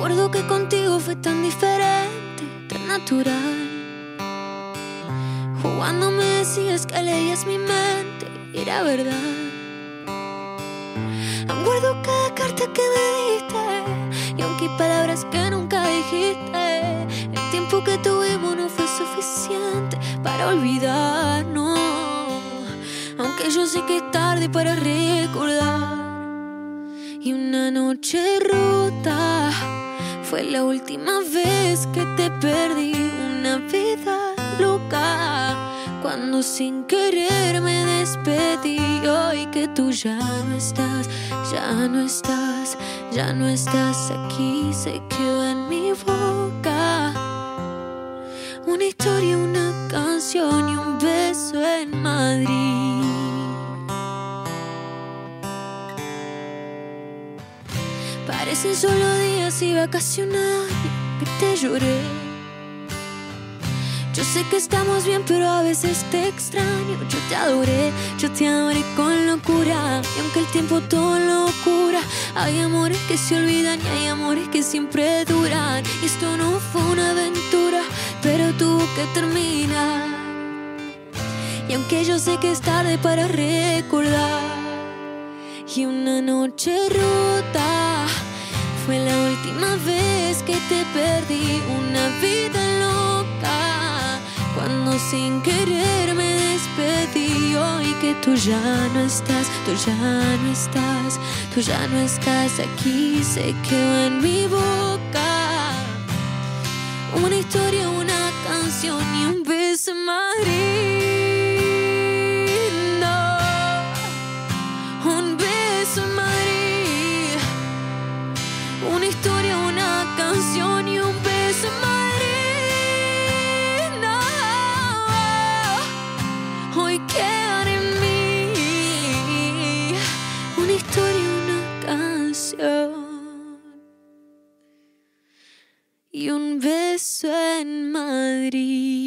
acuerdo que contigo fue tan diferente, tan natural. Jugando me decías que leías mi mente y era verdad. Acuerdo cada carta que me diste y aunque palabras que nunca dijiste, el tiempo que tuvimos no fue suficiente para olvidarnos. Aunque yo sé que es tarde para recordar. Y una noche rota fue la última vez que te perdí. Una vida loca cuando sin querer me despedí. Hoy que tú ya no estás, ya no estás, ya no estás aquí, se quedó en mi boca. Una historia, una canción y un beso en Madrid. Parecen solo días y vacaciones que te lloré. Yo sé que estamos bien, pero a veces te extraño. Yo te adoré, yo te adoré con locura. Y aunque el tiempo todo lo cura, hay amores que se olvidan y hay amores que siempre duran. Y esto no fue una aventura, pero tuvo que terminar. Y aunque yo sé que es tarde para recordar. Y una noche rota fue la última vez que te perdí. Una vida loca cuando sin querer me despedí. Hoy que tú ya no estás, tú ya no estás, tú ya no estás aquí. Se quedó en mi boca una historia, una canción y un beso en. Y un beso en Madrid.